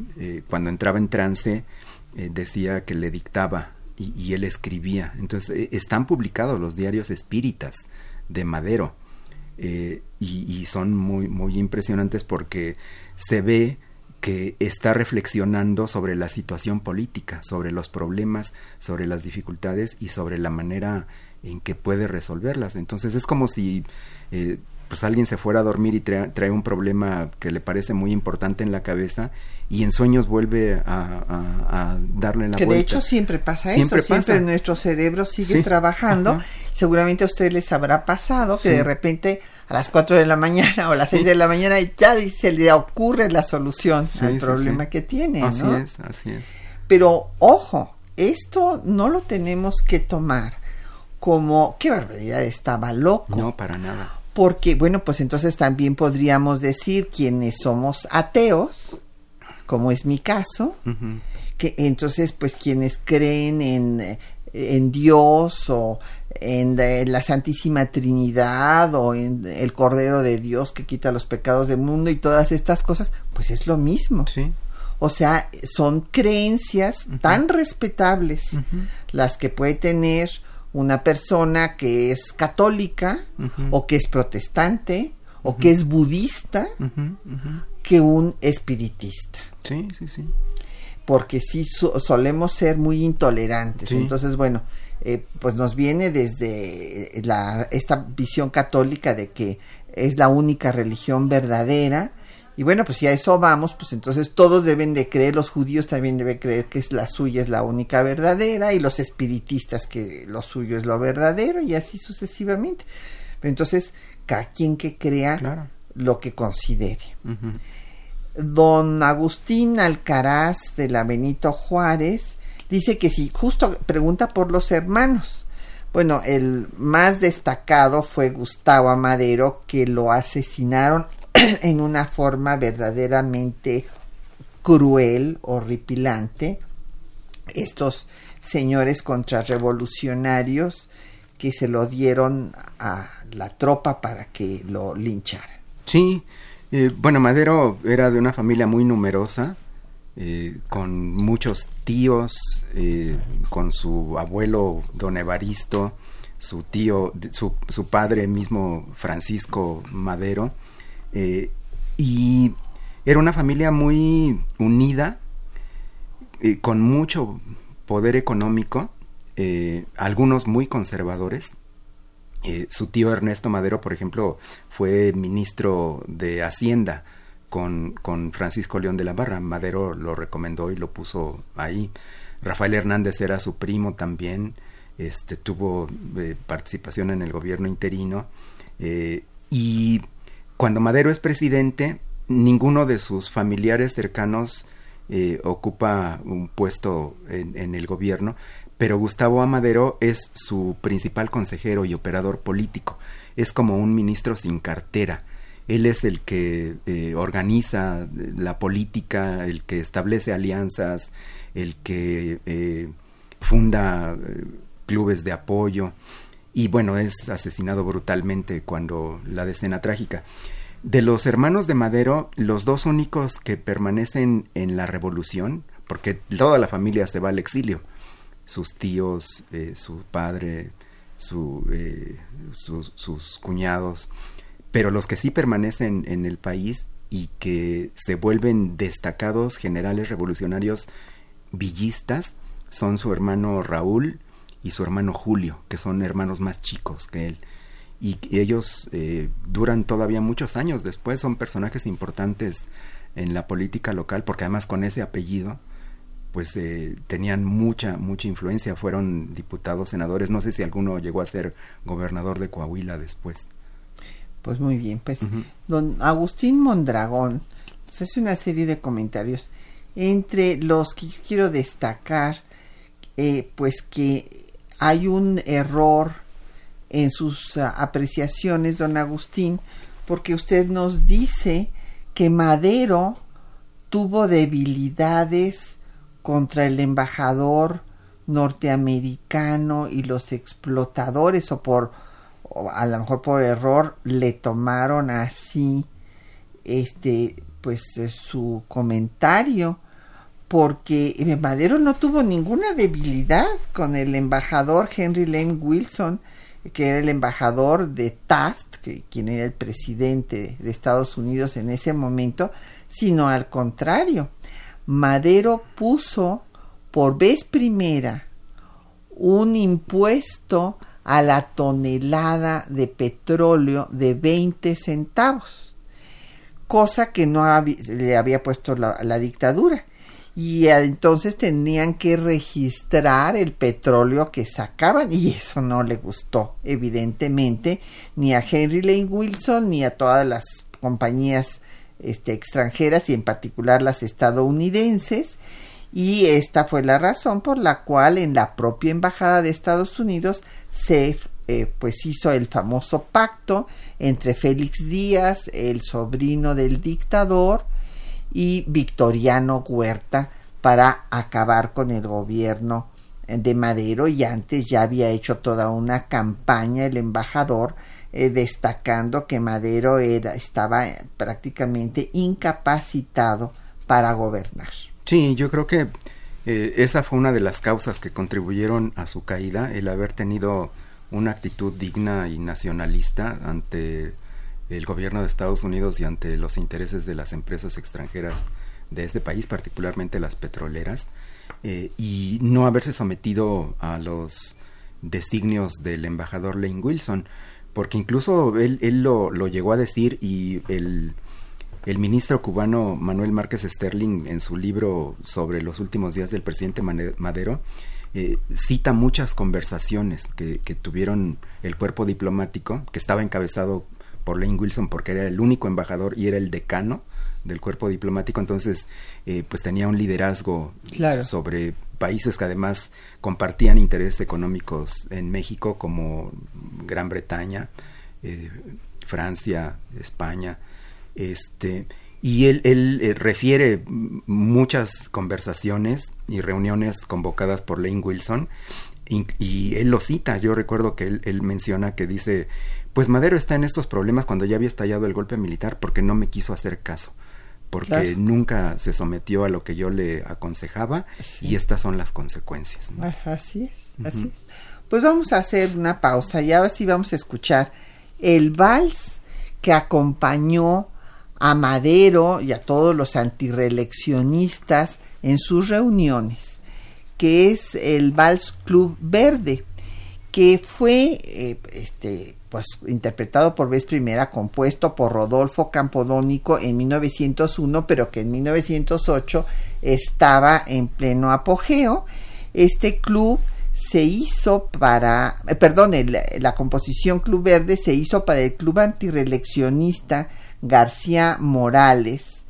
cuando entraba en trance decía que le dictaba y, y él escribía. Entonces están publicados los diarios espíritas de Madero eh, y, son muy, muy impresionantes porque se ve que está reflexionando sobre la situación política, sobre los problemas, sobre las dificultades y sobre la manera en que puede resolverlas. Entonces es como si eh, pues alguien se fuera a dormir y trae, un problema que le parece muy importante en la cabeza y en sueños vuelve a, darle la que vuelta. de hecho siempre pasa eso, siempre nuestro cerebro sigue trabajando. Seguramente a ustedes les habrá pasado que de repente a las 4 de la mañana o a las 6 de la mañana ya se le ocurre la solución al problema que tiene. Así es, así es. Pero ojo, esto no lo tenemos que tomar como qué barbaridad estaba loco. No, para nada porque, bueno, pues entonces también podríamos decir quienes somos ateos, como es mi caso, que entonces, pues quienes creen en, en Dios o en la Santísima Trinidad o en el Cordero de Dios que quita los pecados del mundo y todas estas cosas, pues es lo mismo. Sí. O sea, son creencias tan respetables las que puede tener una persona que es católica o que es protestante o que es budista que un espiritista. Sí, sí, sí. Porque sí solemos ser muy intolerantes. Entonces, bueno, eh, pues nos viene desde la, esta visión católica de que es la única religión verdadera y bueno, pues si a eso vamos, pues entonces todos deben de creer, los judíos también deben creer que es la suya es la única verdadera y los espiritistas que lo suyo es lo verdadero y así sucesivamente. Entonces, cada quien que crea lo que considere. Don Agustín Alcaraz de la Benito Juárez dice que si justo pregunta por los hermanos. Bueno, el más destacado fue Gustavo Amadero, que lo asesinaron en una forma verdaderamente cruel, horripilante. Estos señores contrarrevolucionarios que se lo dieron a la tropa para que lo linchara. Sí, eh, bueno, Madero era de una familia muy numerosa, eh, con muchos tíos, eh, con su abuelo don Evaristo, su tío, su, su padre mismo Francisco Madero, y era una familia muy unida, con mucho poder económico, algunos muy conservadores, eh, su tío Ernesto Madero, por ejemplo, fue ministro de Hacienda con, con, Francisco León de la Barra. Madero lo recomendó y lo puso ahí. Rafael Hernández era su primo también, este, tuvo eh, participación en el gobierno interino. Eh, y cuando Madero es presidente, ninguno de sus familiares cercanos ocupa un puesto en, en el gobierno, pero Gustavo Amadero es su principal consejero y operador político. Es como un ministro sin cartera. Él es el que eh, organiza la política, el que establece alianzas, el que eh, funda eh, clubes de apoyo y bueno, es asesinado brutalmente cuando la decena trágica. De los hermanos de Madero, los dos únicos que permanecen en la revolución, porque toda la familia se va al exilio, sus tíos, eh, su padre, eh, sus cuñados, pero los que sí permanecen en el país y que se vuelven destacados generales revolucionarios villistas son su hermano Raúl y su hermano Julio, que son hermanos más chicos que él. Y ellos eh, duran todavía muchos años después, son personajes importantes en la política local, porque además con ese apellido pues eh, tenían mucha, mucha influencia, fueron diputados, senadores, no sé si alguno llegó a ser gobernador de Coahuila después. Pues muy bien, pues don Agustín Mondragón pues hace una serie de comentarios entre los que quiero destacar, eh, pues que hay un error en sus ah, apreciaciones, don Agustín, porque usted nos dice que Madero tuvo debilidades contra el embajador norteamericano y los explotadores o por a lo mejor por error le tomaron así este pues eh, su comentario porque Madero no tuvo ninguna debilidad con el embajador Henry Lane Wilson que era el embajador de Taft que quien era el presidente de Estados Unidos en ese momento sino al contrario Madero puso por vez primera un impuesto a la tonelada de petróleo de 20 centavos, cosa que no le había puesto la, la dictadura. Y entonces tenían que registrar el petróleo que sacaban y eso no le gustó, evidentemente, ni a Henry Lane Wilson ni a todas las compañías este, extranjeras y en particular las estadounidenses y esta fue la razón por la cual en la propia embajada de Estados Unidos se eh, pues hizo el famoso pacto entre Félix Díaz, el sobrino del dictador, y Victoriano Huerta para acabar con el gobierno de Madero y antes ya había hecho toda una campaña el embajador eh, destacando que Madero era, estaba prácticamente incapacitado para gobernar. Sí, yo creo que eh, esa fue una de las causas que contribuyeron a su caída, el haber tenido una actitud digna y nacionalista ante el gobierno de Estados Unidos y ante los intereses de las empresas extranjeras de este país, particularmente las petroleras, eh, y no haberse sometido a los designios del embajador Lane Wilson porque incluso él, él lo, lo, llegó a decir y el, el, ministro cubano Manuel Márquez Sterling en su libro sobre los últimos días del presidente Madero eh, cita muchas conversaciones que, que, tuvieron el cuerpo diplomático, que estaba encabezado por Lane Wilson porque era el único embajador y era el decano del cuerpo diplomático, entonces eh, pues tenía un liderazgo sobre países que además compartían intereses económicos en México como Gran Bretaña, eh, Francia, España, este y él, él eh, refiere muchas conversaciones y reuniones convocadas por Lane Wilson y, él lo cita, yo recuerdo que él, él, menciona que dice, pues Madero está en estos problemas cuando ya había estallado el golpe militar porque no me quiso hacer caso, porque nunca se sometió a lo que yo le aconsejaba y estas son las consecuencias. Así es, así Pues vamos a hacer una pausa y ahora sí vamos a escuchar el vals que acompañó a Madero y a todos los antireeleccionistas en sus reuniones, que es el Vals Club Verde, que fue eh, este, pues, interpretado por vez primera, compuesto por Rodolfo Campodónico en 1901, pero que en 1908 estaba en pleno apogeo. Este club se hizo para, eh, perdón, la composición Club Verde se hizo para el club antireeleccionista García Morales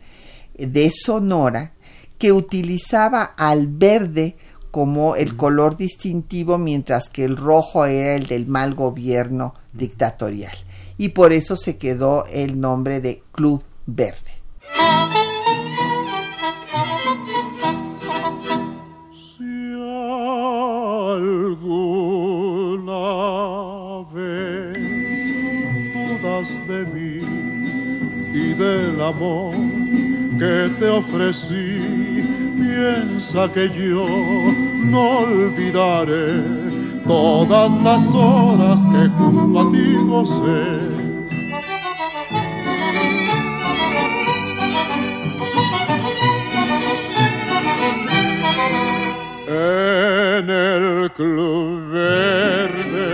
de Sonora, que utilizaba al verde como el color distintivo, mientras que el rojo era el del mal gobierno dictatorial. Y por eso se quedó el nombre de Club Verde. Si alguna vez dudas de mí y del amor que te ofrecí, piensa que yo no olvidaré todas las horas que junto a ti gocé. En el club verde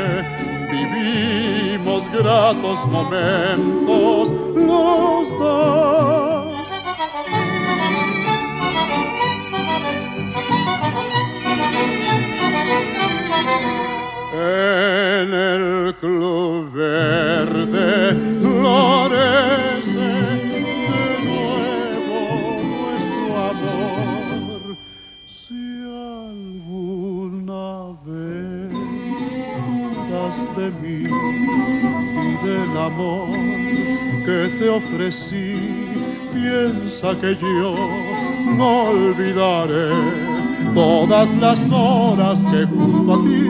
vivimos gratos momentos los dos En el club verde florece de nuevo nuestro amor. Si alguna vez dudas de mí y del amor que te ofrecí, piensa que yo no olvidaré todas las horas que junto a ti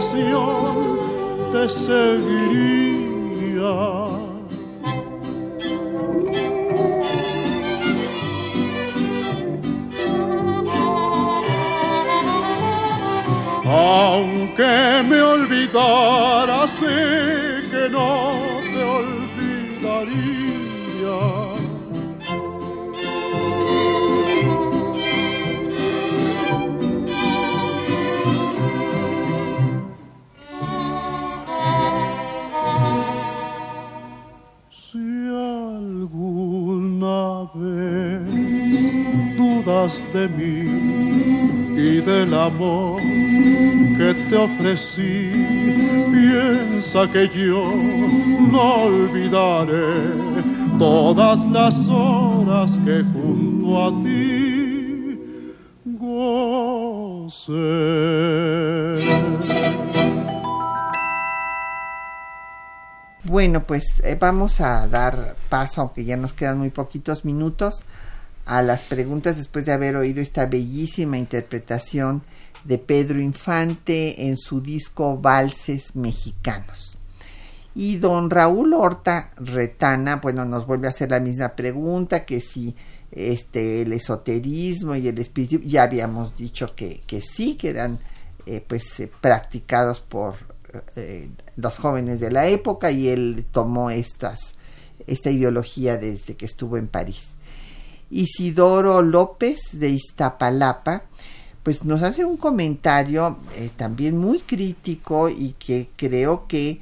gocé. te seguiría. Aunque me olvidara, ofrecí. Piensa que yo no olvidaré todas las horas que junto a ti gocé. Bueno, pues eh, vamos a dar paso, aunque ya nos quedan muy poquitos minutos, a las preguntas después de haber oído esta bellísima interpretación de Pedro Infante en su disco Valses Mexicanos. Y don Raúl Horta Retana, bueno, nos vuelve a hacer la misma pregunta, que si este, el esoterismo y el espíritu, ya habíamos dicho que, que sí, que eran eh, pues eh, practicados por eh, los jóvenes de la época y él tomó estas, esta ideología desde que estuvo en París. Isidoro López de Iztapalapa, pues nos hace un comentario eh, también muy crítico y que creo que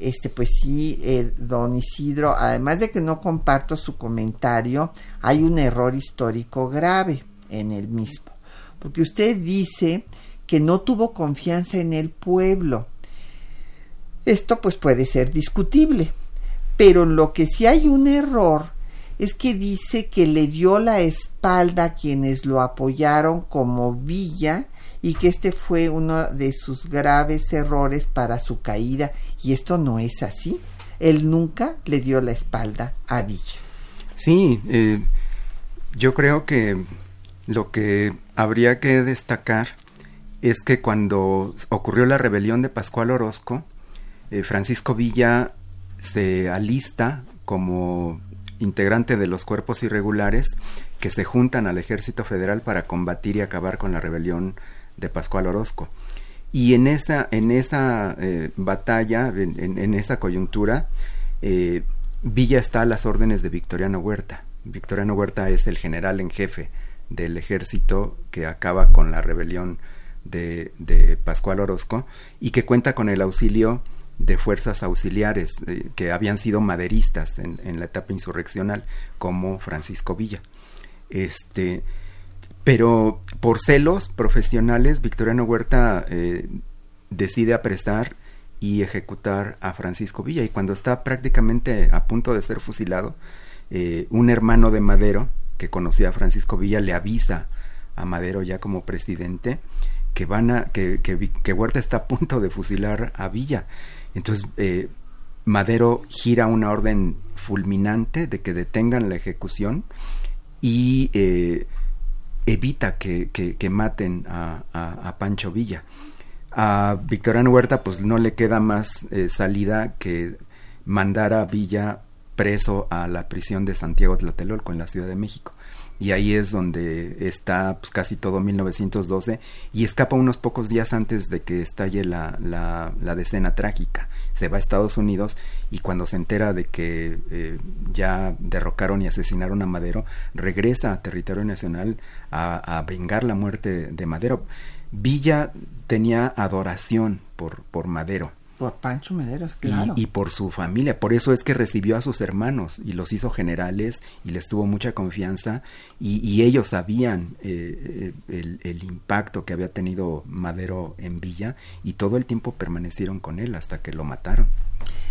este, pues sí, eh, don Isidro, además de que no comparto su comentario, hay un error histórico grave en el mismo. Porque usted dice que no tuvo confianza en el pueblo. Esto pues puede ser discutible, pero lo que sí hay un error es que dice que le dio la espalda a quienes lo apoyaron como Villa y que este fue uno de sus graves errores para su caída y esto no es así. Él nunca le dio la espalda a Villa. Sí, eh, yo creo que lo que habría que destacar es que cuando ocurrió la rebelión de Pascual Orozco, eh, Francisco Villa se alista como integrante de los cuerpos irregulares que se juntan al ejército federal para combatir y acabar con la rebelión de Pascual Orozco. Y en esa, en eh, batalla, en, esa coyuntura, eh, Villa está a las órdenes de Victoriano Huerta. Victoriano Huerta es el general en jefe del ejército que acaba con la rebelión de, de Pascual Orozco y que cuenta con el auxilio de fuerzas auxiliares eh, que habían sido maderistas en, la etapa insurreccional, como Francisco Villa. Este, pero por celos profesionales, Victoriano Huerta eh, decide aprestar y ejecutar a Francisco Villa. Y cuando está prácticamente a punto de ser fusilado, eh, un hermano de Madero, que conocía a Francisco Villa, le avisa a Madero ya como presidente que van a, que, que, Huerta está a punto de fusilar a Villa. Entonces, eh, Madero gira una orden fulminante de que detengan la ejecución y evita que, maten a, a, Pancho Villa. A Victoriano Huerta pues no le queda más eh, salida que mandar a Villa preso a la prisión de Santiago Tlatelolco en la Ciudad de México y ahí es donde está pues, casi todo 1912 y escapa unos pocos días antes de que estalle la, la, la decena trágica. Se va a Estados Unidos y cuando se entera de que eh, ya derrocaron y asesinaron a Madero, regresa a territorio nacional a, a vengar la muerte de Madero. Villa tenía adoración por, por Madero por Pancho Mederos, claro. Y, por su familia. Por eso es que recibió a sus hermanos y los hizo generales y les tuvo mucha confianza. Y, ellos sabían eh, eh, el, impacto que había tenido Madero en Villa y todo el tiempo permanecieron con él hasta que lo mataron.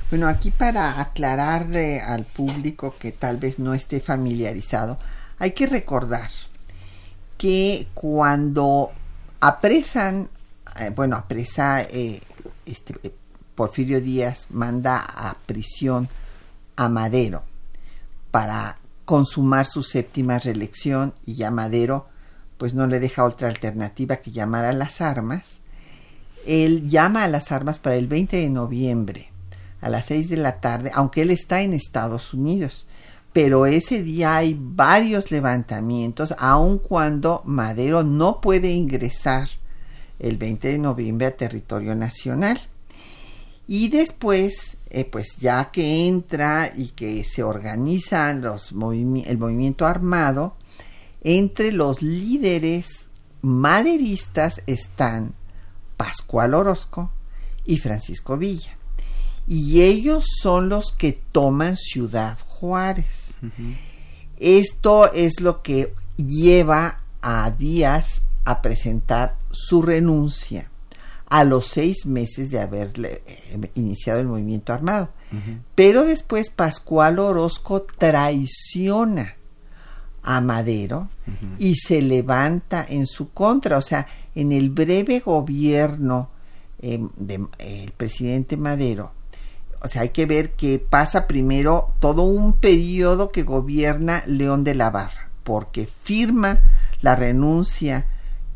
Bueno, aquí para aclararle al público que tal vez no esté familiarizado, hay que recordar que cuando apresan, eh, bueno, apresa este, Porfirio Díaz manda a prisión a Madero para consumar su séptima reelección y ya Madero pues no le deja otra alternativa que llamar a las armas. Él llama a las armas para el 20 de noviembre a las 6 de la tarde, aunque él está en Estados Unidos. Pero ese día hay varios levantamientos, aun cuando Madero no puede ingresar el 20 de noviembre a territorio nacional. Y después, eh, pues ya que entra y que se organiza los el movimiento armado, entre los líderes maderistas están Pascual Orozco y Francisco Villa. Y ellos son los que toman Ciudad Juárez. Esto es lo que lleva a Díaz a presentar su renuncia a los seis meses de haber eh, iniciado el movimiento armado. Pero después Pascual Orozco traiciona a Madero y se levanta en su contra. O sea, en el breve gobierno del presidente Madero, o sea, hay que ver que pasa primero todo un periodo que gobierna León de la Barra, porque firma la renuncia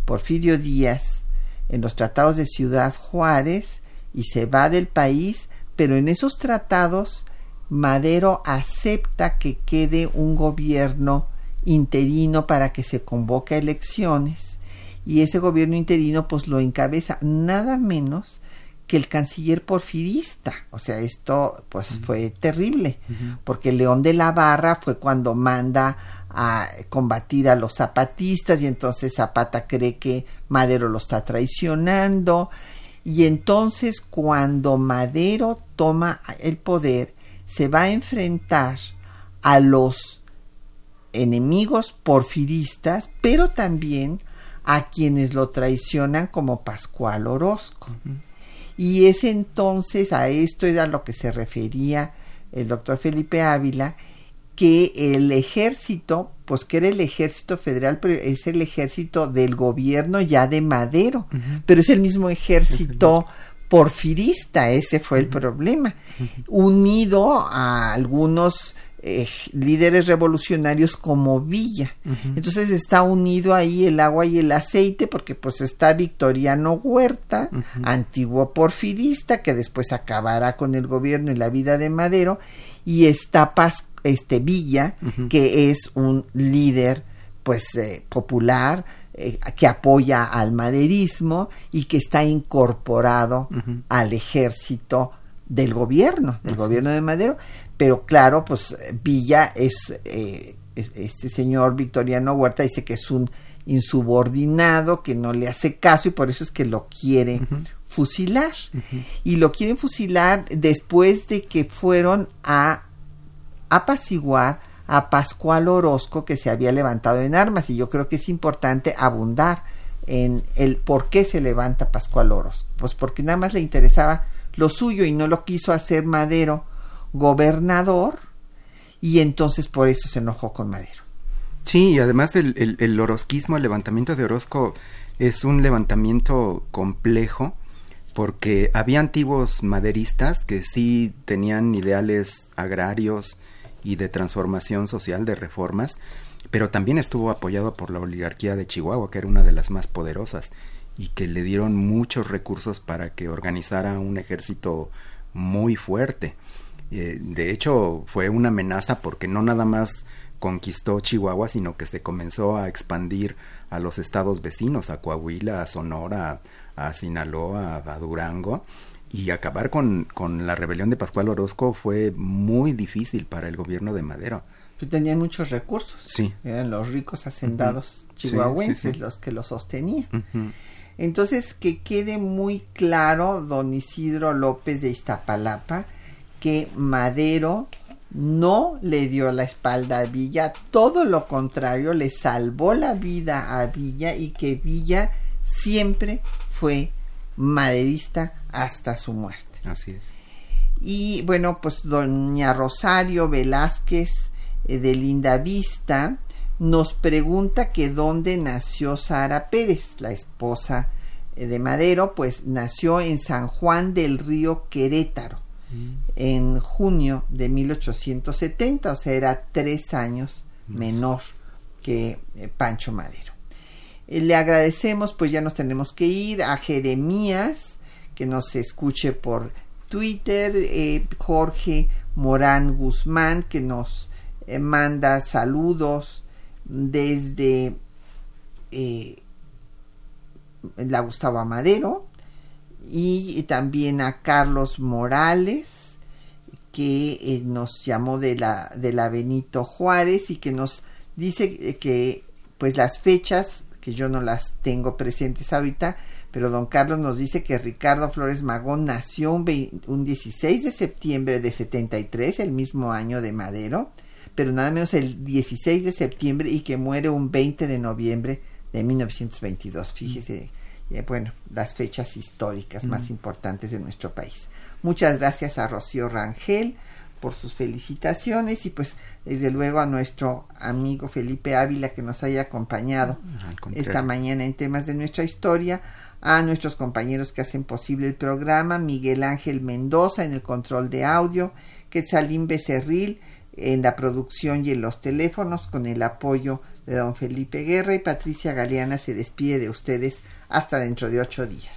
Porfirio Díaz en los tratados de Ciudad Juárez y se va del país, pero en esos tratados Madero acepta que quede un gobierno interino para que se convoque elecciones y ese gobierno interino pues lo encabeza nada menos que el canciller porfirista. O sea, esto pues fue terrible, porque León de la Barra fue cuando manda a combatir a los zapatistas y entonces Zapata cree que Madero lo está traicionando Y entonces cuando Madero toma el poder, se va a enfrentar a los enemigos porfiristas, pero también a quienes lo traicionan como Pascual Orozco. Y es entonces, a esto era lo que se refería el doctor Felipe Ávila, que el ejército, pues que era el ejército federal, pero es el ejército del gobierno ya de Madero, pero es el mismo ejército porfirista, ese fue el problema, unido a algunos eh, líderes revolucionarios como Villa. Entonces está unido ahí el agua y el aceite porque pues está Victoriano Huerta, antiguo porfirista que después acabará con el gobierno y la vida de Madero y está este Villa que es un líder pues eh, popular eh, que apoya al maderismo y que está incorporado al ejército del gobierno, del gobierno de Madero, pero claro, pues Villa eh, es, este señor Victoriano Huerta dice que es un insubordinado, que no le hace caso y por eso es que lo quiere fusilar. Y lo quieren fusilar después de que fueron a apaciguar a Pascual Orozco que se había levantado en armas y yo creo que es importante abundar en el por qué se levanta Pascual Orozco. Pues porque nada más le interesaba lo suyo y no lo quiso hacer Madero gobernador y entonces por eso se enojó con Madero. Sí, y además el, el, orozquismo, el levantamiento de Orozco es un levantamiento complejo porque había antiguos maderistas que sí tenían ideales agrarios y de transformación social, de reformas, pero también estuvo apoyado por la oligarquía de Chihuahua, que era una de las más poderosas, y que le dieron muchos recursos para que organizara un ejército muy fuerte. Eh, de hecho, fue una amenaza porque no nada más conquistó Chihuahua, sino que se comenzó a expandir a los estados vecinos, a Coahuila, a Sonora, a, Sinaloa, a, Durango, y acabar con, con, la rebelión de Pascual Orozco fue muy difícil para el gobierno de Madero. Pues tenían muchos recursos. Sí. Eran los ricos hacendados chihuahuenses los que lo sostenían. Entonces, que quede muy claro, don Isidro López de Iztapalapa, que Madero no le dio la espalda a Villa, todo lo contrario, le salvó la vida a Villa y que Villa siempre fue maderista hasta su muerte. Así es. Y bueno, pues doña Rosario Velázquez eh, de Linda Vista nos pregunta que dónde nació Sara Pérez, la esposa eh, de Madero, pues nació en San Juan del Río Querétaro en junio de 1870, o sea, era tres años menor que eh, Pancho Madero. Eh, le agradecemos, pues ya nos tenemos que ir, a Jeremías, que nos escuche por Twitter, eh, Jorge Morán Guzmán, que nos manda saludos desde la Gustavo Madero, y también a Carlos Morales, que eh, nos llamó de la, de la Benito Juárez y que nos dice que pues las fechas, que yo no las tengo presentes ahorita, pero don Carlos nos dice que Ricardo Flores Magón nació un, un 16 de septiembre de 73, el mismo año de Madero, pero nada menos el 16 de septiembre y que muere un 20 de noviembre de 1922. Fíjese eh, bueno, las fechas históricas más importantes de nuestro país. Muchas gracias a Rocío Rangel por sus felicitaciones y pues desde luego a nuestro amigo Felipe Ávila que nos haya acompañado esta mañana en temas de nuestra historia, a nuestros compañeros que hacen posible el programa, Miguel Ángel Mendoza en el control de audio, Quetzalín Becerril en la producción y en los teléfonos con el apoyo de don Felipe Guerra y Patricia Galeana se despide de ustedes hasta dentro de ocho días.